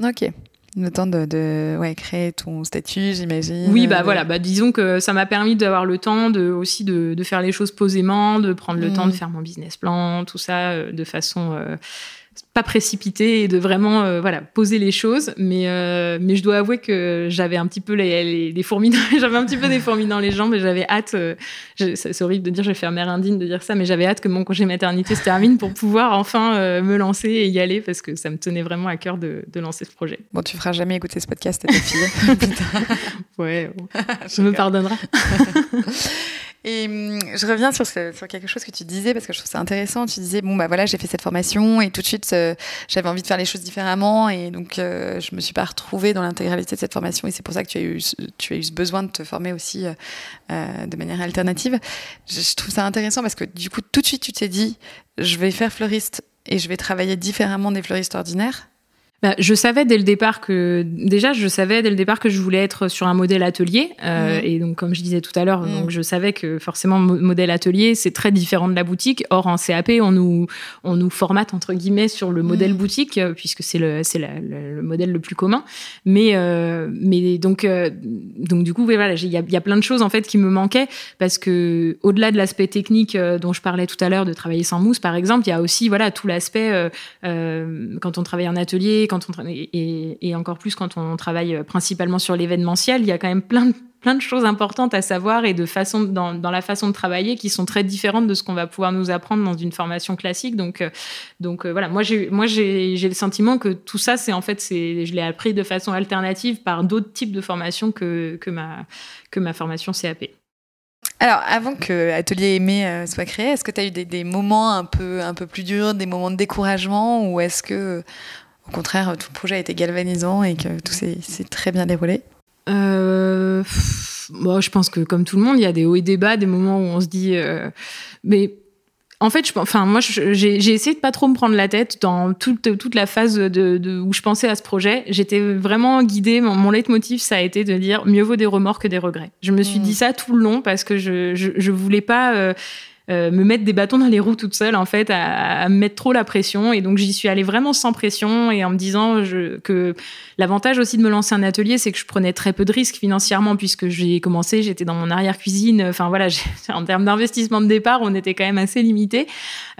Ok. Le temps de, de ouais, créer ton statut, j'imagine. Oui, bah voilà, bah, disons que ça m'a permis d'avoir le temps de, aussi de, de, faire les choses posément, de prendre le temps de mmh. faire mon business plan, tout ça de façon pas précipiter et de vraiment euh, voilà poser les choses. Mais euh, mais je dois avouer que j'avais un petit peu les, les, fourmis j'avais un petit peu des fourmis dans les jambes et j'avais hâte euh, c'est horrible de dire je vais faire mère indigne de dire ça mais j'avais hâte que mon congé maternité se termine pour pouvoir enfin me lancer et y aller parce que ça me tenait vraiment à cœur de, de lancer ce projet. Bon tu feras jamais écouter ce podcast à tes filles ouais bon. je me pardonnerai et hum, je reviens sur, sur, quelque chose que tu disais parce que je trouve ça intéressant. Tu disais bon bah voilà j'ai fait cette formation et tout de suite euh, j'avais envie de faire les choses différemment et donc euh, je me suis pas retrouvée dans l'intégralité de cette formation et c'est pour ça que tu as eu tu as eu ce besoin de te former aussi euh, de manière alternative. Je, je, trouve ça intéressant parce que du coup tout de suite tu t'es dit je vais faire fleuriste et je vais travailler différemment des fleuristes ordinaires. Bah, je savais dès le départ que déjà je savais dès le départ que je voulais être sur un modèle atelier euh, mmh. et donc comme je disais tout à l'heure mmh. donc je savais que forcément modèle atelier c'est très différent de la boutique or en CAP on nous on nous formate entre guillemets sur le modèle mmh. boutique euh, puisque c'est le c'est le modèle le plus commun mais euh, mais donc euh, donc du coup voilà il y a, y a, plein de choses en fait qui me manquaient parce que au-delà de l'aspect technique euh, dont je parlais tout à l'heure de travailler sans mousse par exemple il y a aussi voilà tout l'aspect quand on travaille en atelier quand on et, encore plus quand on travaille principalement sur l'événementiel, il y a quand même plein de, plein de choses importantes à savoir et de façon dans, dans, la façon de travailler qui sont très différentes de ce qu'on va pouvoir nous apprendre dans une formation classique. Donc, euh, donc euh, voilà, moi j'ai moi j'ai le sentiment que tout ça c'est en fait c'est je l'ai appris de façon alternative par d'autres types de formations que que ma que ma formation CAP. Alors, avant que Atelier Aimé euh, soit créé, est-ce que tu as eu des, des, moments un peu, un peu plus durs, des moments de découragement, ou est-ce que au contraire, tout le projet a été galvanisant et que tout s'est très bien déroulé euh, Je pense que comme tout le monde, il y a des hauts et des bas, des moments où on se dit... Euh, mais en fait, je, enfin, moi, j'ai essayé de pas trop me prendre la tête dans toute, toute la phase de, où je pensais à ce projet. J'étais vraiment guidée. Mon, mon leitmotiv, ça a été de dire mieux vaut des remords que des regrets. Je me suis mmh. dit ça tout le long parce que je, je, je voulais pas. Euh, euh, me mettre des bâtons dans les roues toute seule, en fait, à, à me mettre trop la pression. Et donc, j'y suis allée vraiment sans pression et en me disant je, que l'avantage aussi de me lancer un atelier, c'est que je prenais très peu de risques financièrement puisque j'ai commencé, j'étais dans mon arrière-cuisine. Enfin, voilà, en termes d'investissement de départ, on était quand même assez limité.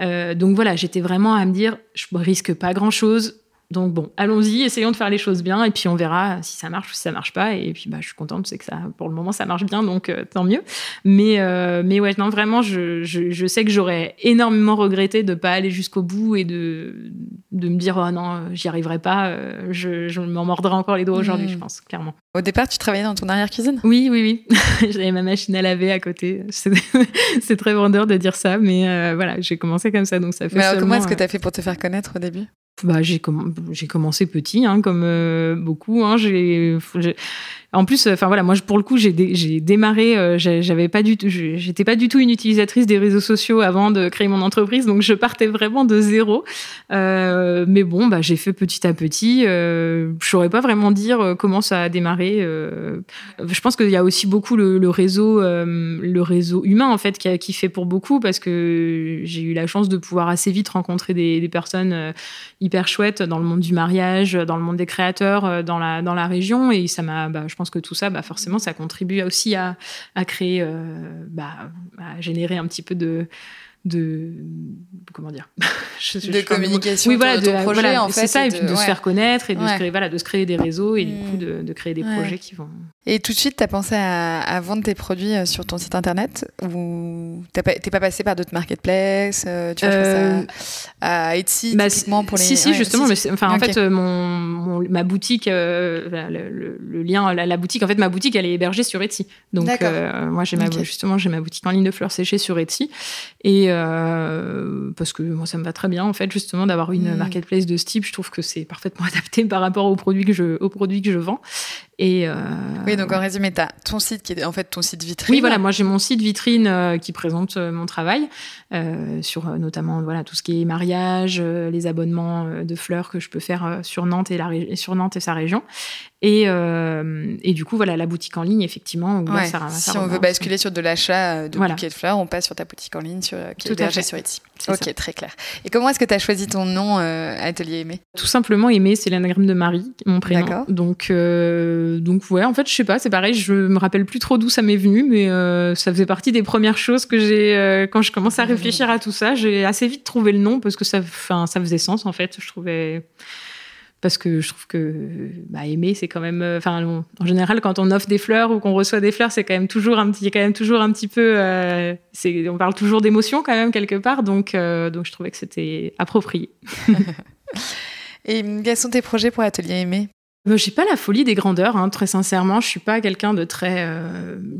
Euh, donc, voilà, j'étais vraiment à me dire je risque pas grand-chose donc bon, allons-y, essayons de faire les choses bien et puis on verra si ça marche ou si ça marche pas. Et puis bah, je suis contente, c'est que ça, pour le moment, ça marche bien, donc euh, tant mieux. Mais euh, mais ouais, non, vraiment, je, je, je sais que j'aurais énormément regretté de pas aller jusqu'au bout et de de me dire oh non, j'y arriverai pas. Euh, je, je m'en mordrai encore les doigts aujourd'hui, mmh. je pense, clairement. Au départ, tu travaillais dans ton arrière-cuisine Oui, oui, oui. J'avais ma machine à laver à côté. C'est très vendeur de dire ça, mais voilà, j'ai commencé comme ça, donc ça fait. Mais alors, comment est-ce que tu as fait pour te faire connaître au début? Bah, j'ai commencé petit, hein, comme euh, beaucoup. Hein, en plus, enfin voilà, moi pour le coup, j'ai démarré, euh, j'avais pas du tout, j'étais pas du tout une utilisatrice des réseaux sociaux avant de créer mon entreprise, donc je partais vraiment de zéro. Euh, mais bon, bah j'ai fait petit à petit. Euh, je saurais pas vraiment dire comment ça a démarré. Je pense qu'il y a aussi beaucoup le, réseau, le réseau humain en fait qui, fait pour beaucoup parce que j'ai eu la chance de pouvoir assez vite rencontrer des, des personnes hyper chouettes dans le monde du mariage, dans le monde des créateurs, dans la dans la région. Et ça m'a, bah, je pense que tout ça, bah, forcément, ça contribue aussi à, à créer, euh, bah, à générer un petit peu de, de comment dire? Je, de communication oui voilà de, ton projet en fait c'est ça et, puis de, se faire connaître et de se créer voilà de se créer des réseaux et du coup mm. de, créer des projets qui vont. Et tout de suite tu as pensé à, à, vendre tes produits euh, sur ton site internet ou t'es pas, pas passé par d'autres marketplaces euh, tu vois euh, ça à Etsy bah, typiquement pour les si si justement mais enfin en fait mon, ma boutique le, le, lien la, la, boutique en fait ma boutique elle est hébergée sur Etsy. Donc moi j'ai ma justement j'ai ma boutique en ligne de fleurs séchées sur Etsy. Et euh, parce que moi, ça me va très bien, en fait, justement, d'avoir une mm. marketplace de ce type. Je trouve que c'est parfaitement adapté par rapport aux produits que je, aux produits que je vends. Et euh, oui, donc en résumé, tu as ton site qui est en fait ton site vitrine. Oui, voilà, moi j'ai mon site vitrine euh, qui présente euh, mon travail sur notamment voilà tout ce qui est mariage, les abonnements de fleurs que je peux faire sur Nantes et la sur Nantes et sa région. Et, et du coup, voilà, la boutique en ligne, effectivement. ça, si on veut basculer sur de l'achat de bouquets de fleurs, on passe sur ta boutique en ligne sur, qui est hébergée sur Etsy. Ok, très clair. Et comment est-ce que tu as choisi ton nom, Atelier Aimé? Tout simplement, Aimé, c'est l'anagramme de Marie, mon prénom. Donc, donc ouais, en fait, je sais pas, c'est pareil, je me rappelle plus trop d'où ça m'est venu, mais ça faisait partie des premières choses que j'ai, quand je commençais à réfléchir à tout ça, j'ai assez vite trouvé le nom parce que ça, ça faisait sens, en fait. Je trouvais parce que je trouve que bah, aimer c'est quand même euh, en général quand on offre des fleurs ou qu'on reçoit des fleurs c'est quand même toujours un petit quand même toujours un petit peu euh, on parle toujours d'émotion quand même quelque part. Donc euh, je trouvais que c'était approprié. Et quels sont tes projets pour Atelier Aimé j'ai pas la folie des grandeurs, hein, très sincèrement. Je suis pas quelqu'un de très.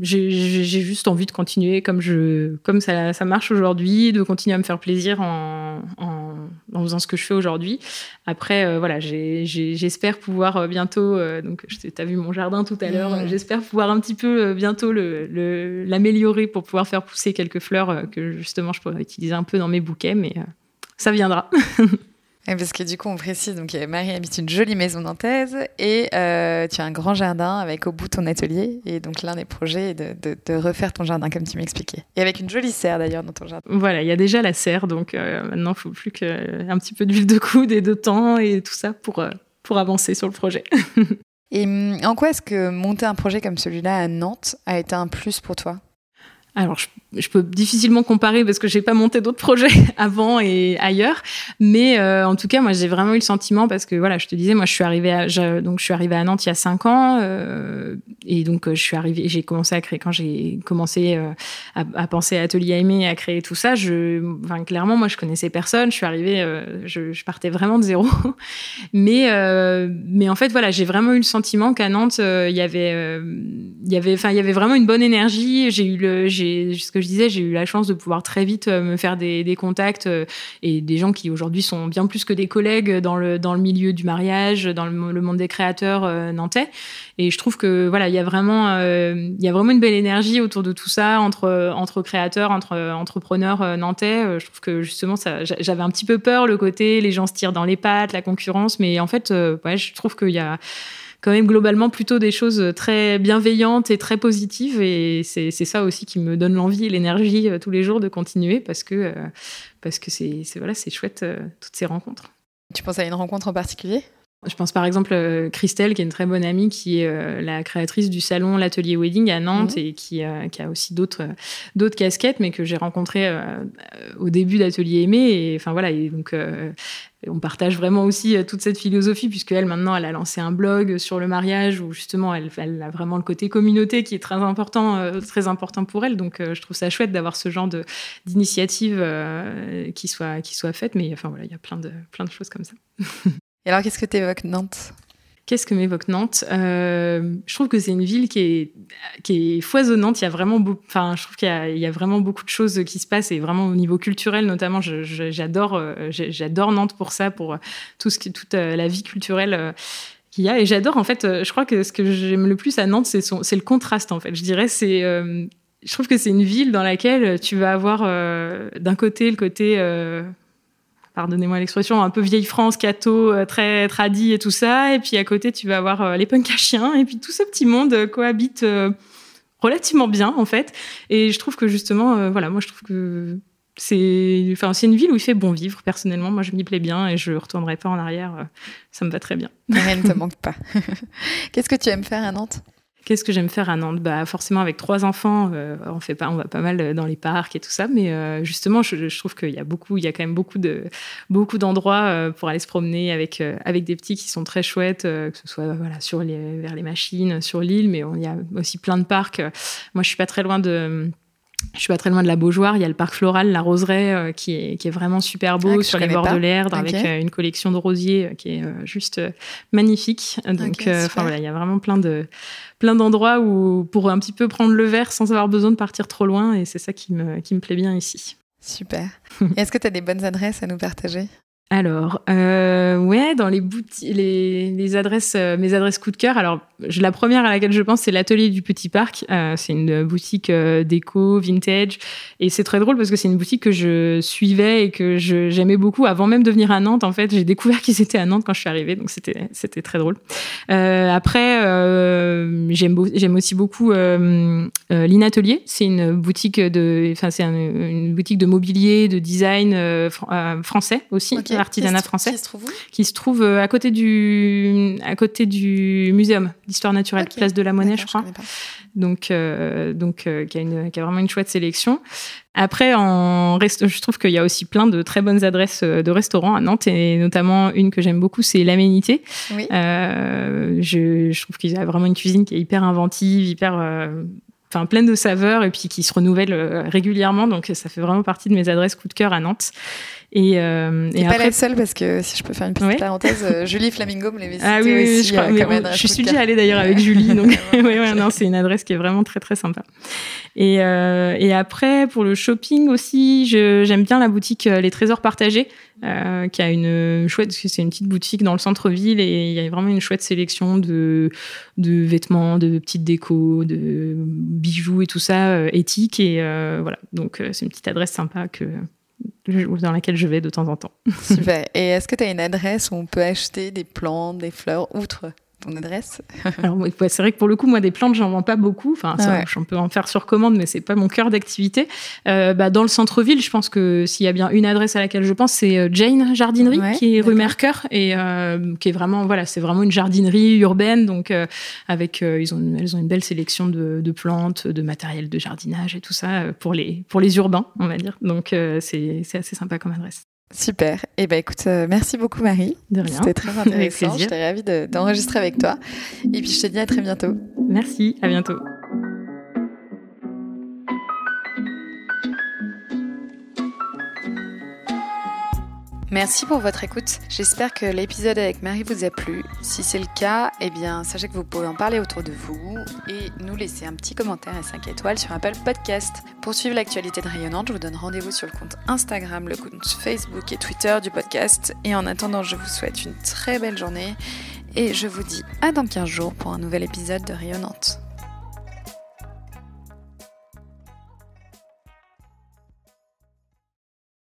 j'ai juste envie de continuer comme je, comme ça, ça marche aujourd'hui, de continuer à me faire plaisir en, en, en faisant ce que je fais aujourd'hui. Après, euh, voilà, j'espère pouvoir euh, bientôt, euh, donc tu as vu mon jardin tout à l'heure, mmh. j'espère pouvoir un petit peu bientôt l'améliorer le, pour pouvoir faire pousser quelques fleurs que justement je pourrais utiliser un peu dans mes bouquets, mais ça viendra. parce que du coup, on précise, donc Marie habite une jolie maison nantaise et euh, tu as un grand jardin avec au bout ton atelier. Et donc l'un des projets est de, refaire ton jardin, comme tu m'expliquais. Et avec une jolie serre d'ailleurs dans ton jardin. Voilà, il y a déjà la serre, donc euh, maintenant, il faut plus qu'un petit peu d'huile de coude et de temps et tout ça pour, euh, pour avancer sur le projet. et hum, en quoi est-ce que monter un projet comme celui-là à Nantes a été un plus pour toi? Alors, je, peux difficilement comparer parce que j'ai pas monté d'autres projets avant et ailleurs, mais euh, en tout cas, moi, j'ai vraiment eu le sentiment parce que voilà, je te disais, moi, je suis arrivée à, donc je suis arrivée à Nantes il y a cinq ans euh, et donc euh, je suis arrivée, j'ai commencé à créer quand j'ai commencé euh, à, à, penser à Atelier Aimé, à créer tout ça. Je, enfin, clairement, moi, je connaissais personne. Je suis arrivée, euh, je, je, partais vraiment de zéro, mais mais en fait, voilà, j'ai vraiment eu le sentiment qu'à Nantes, il y avait, il y avait, enfin, il y avait vraiment une bonne énergie. J'ai eu le ce que je disais, j'ai eu la chance de pouvoir très vite euh, me faire des, contacts euh, et des gens qui aujourd'hui sont bien plus que des collègues dans le, dans le milieu du mariage, dans le, monde des créateurs euh, nantais. Et je trouve que voilà, il y a vraiment, il y a vraiment une belle énergie autour de tout ça entre entre créateurs, entre entrepreneurs nantais. Je trouve que justement, j'avais un petit peu peur le côté les gens se tirent dans les pattes, la concurrence, mais en fait, je trouve qu'il y a quand même globalement plutôt des choses très bienveillantes et très positives. Et c'est ça aussi qui me donne l'envie et l'énergie euh, tous les jours de continuer parce que euh, c'est voilà c'est chouette euh, toutes ces rencontres. Tu penses à une rencontre en particulier? Je pense par exemple Christelle, qui est une très bonne amie, qui est la créatrice du salon L'Atelier Wedding à Nantes mhm. et qui, qui, a aussi d'autres d'autres casquettes, mais que j'ai rencontrée au début d'Atelier Aimé. Et enfin voilà, et donc on partage vraiment aussi euh, toute cette philosophie, puisque elle, maintenant, elle a lancé un blog sur le mariage où justement, elle, elle a vraiment le côté communauté qui est très important, euh, très important pour elle. Donc, euh, je trouve ça chouette d'avoir ce genre d'initiative qui, soit, qui soit faite. Mais enfin, voilà, il y a plein de, plein de choses comme ça. Et alors, qu'est-ce que tu évoques Nantes? Qu'est-ce que m'évoque Nantes? Euh, Je trouve que c'est une ville qui est, qui est foisonnante. Il y a vraiment, enfin, je trouve qu'il y, a vraiment beaucoup de choses qui se passent et vraiment au niveau culturel notamment. J'adore, euh, j'adore Nantes pour ça, pour tout ce qui, toute euh, la vie culturelle qu'il y a. Et j'adore en fait. Je crois que ce que j'aime le plus à Nantes, c'est c'est le contraste en fait. Je dirais c'est je trouve que c'est une ville dans laquelle tu vas avoir d'un côté le côté pardonnez-moi l'expression, un peu vieille France, cato, euh, très tradie et tout ça. Et puis à côté, tu vas avoir euh, les punks à chiens. Et puis tout ce petit monde euh, cohabite relativement bien, en fait. Et je trouve que justement, voilà, moi je trouve que c'est enfin, une ville où il fait bon vivre, personnellement. Moi, je m'y plais bien et je ne retournerai pas en arrière. Ça me va très bien. Rien ne te manque pas. Qu'est-ce que tu aimes faire à Nantes? Qu'est-ce que j'aime faire à Nantes? Bah forcément avec trois enfants, euh, on fait pas, on va pas mal dans les parcs et tout ça, mais euh, justement je, trouve qu'il y a beaucoup, il y a quand même beaucoup de beaucoup d'endroits euh, pour aller se promener avec avec des petits qui sont très chouettes, que ce soit voilà sur les vers les machines, sur l'île, mais il y a aussi plein de parcs. Moi je suis pas très loin de je suis pas très loin de la Beaujoire. Il y a le parc floral, la Roseraie, qui, est, qui est vraiment super beau ah, sur les bords de l'Erdre, avec une collection de rosiers qui est juste magnifique. Donc, voilà, il y a vraiment plein de plein d'endroits où pour un petit peu prendre le verre sans avoir besoin de partir trop loin. Et c'est ça qui me, qui me plaît bien ici. Super. Est-ce que tu as des bonnes adresses à nous partager? Alors, euh, ouais, dans les boutiques, les, les, adresses, euh, mes adresses coup de cœur. Alors, je, la première à laquelle je pense, c'est l'atelier du Petit Parc. Euh, c'est une boutique euh, déco, vintage, et c'est très drôle parce que c'est une boutique que je suivais et que j'aimais beaucoup avant même de venir à Nantes. En fait, j'ai découvert qu'ils étaient à Nantes quand je suis arrivée, donc c'était c'était très drôle. après, j'aime j'aime aussi beaucoup l'Inatelier. C'est une boutique de, enfin c'est une boutique de mobilier, de design français aussi artisanat français, qui se trouve, qui se trouve euh, à côté du à côté du muséum d'histoire naturelle, place de la Monnaie, je crois. donc euh, donc euh, qui, a une, qui a vraiment une chouette sélection. Après, en je trouve qu'il y a aussi plein de très bonnes adresses de restaurants à Nantes, et notamment une que j'aime beaucoup, c'est l'Aménité. Oui. je, je, trouve qu'il y a vraiment une cuisine qui est hyper inventive, hyper enfin pleine de saveurs et puis qui se renouvelle régulièrement. Donc ça fait vraiment partie de mes adresses coup de cœur à Nantes. Et, euh, et pas la seule parce que si je peux faire une petite parenthèse, euh, Julie Flamingo me l'avait cité ah, oui, oui, aussi. Je, crois, euh, je suis déjà allée d'ailleurs avec Julie, donc ouais, ouais, non, c'est une adresse qui est vraiment très très sympa. Et, euh, et après pour le shopping aussi, j'aime bien la boutique euh, Les Trésors Partagés, euh, qui a une chouette, c'est une petite boutique dans le centre-ville et il y a vraiment une chouette sélection de de vêtements, de petites décos, de bijoux et tout ça éthique et voilà. Donc c'est une petite adresse sympa que dans laquelle je vais de temps en temps. Super. Et est-ce que tu as une adresse où on peut acheter des plantes, des fleurs, outre ton adresse Alors, c'est vrai que pour le coup, moi, des plantes, j'en vends pas beaucoup. Enfin, ça, j'en peux en faire sur commande, mais c'est pas mon cœur d'activité. Euh, bah, dans le centre-ville, je pense que s'il y a bien une adresse à laquelle je pense, c'est euh, Jane Jardinerie, qui est rue Mercœur et euh, qui est vraiment, voilà, c'est vraiment une jardinerie urbaine. Donc, euh, avec, ils ont, elles ont une belle sélection de, de, plantes, de matériel de jardinage et tout ça pour les, pour les urbains, on va dire. Donc, c'est assez sympa comme adresse. Super. Eh ben écoute, euh, merci beaucoup Marie. De rien. C'était très intéressant. J'étais ravie d'enregistrer avec toi. Et puis je te dis à très bientôt. Merci. À bientôt. Merci pour votre écoute. J'espère que l'épisode avec Marie vous a plu. Si c'est le cas, eh bien, sachez que vous pouvez en parler autour de vous et nous laisser un petit commentaire et 5 étoiles sur Apple Podcast. Pour suivre l'actualité de Rayonnante, je vous donne rendez-vous sur le compte Instagram, le compte Facebook et Twitter du podcast. Et en attendant, je vous souhaite une très belle journée et je vous dis à dans 15 jours pour un nouvel épisode de Rayonnante.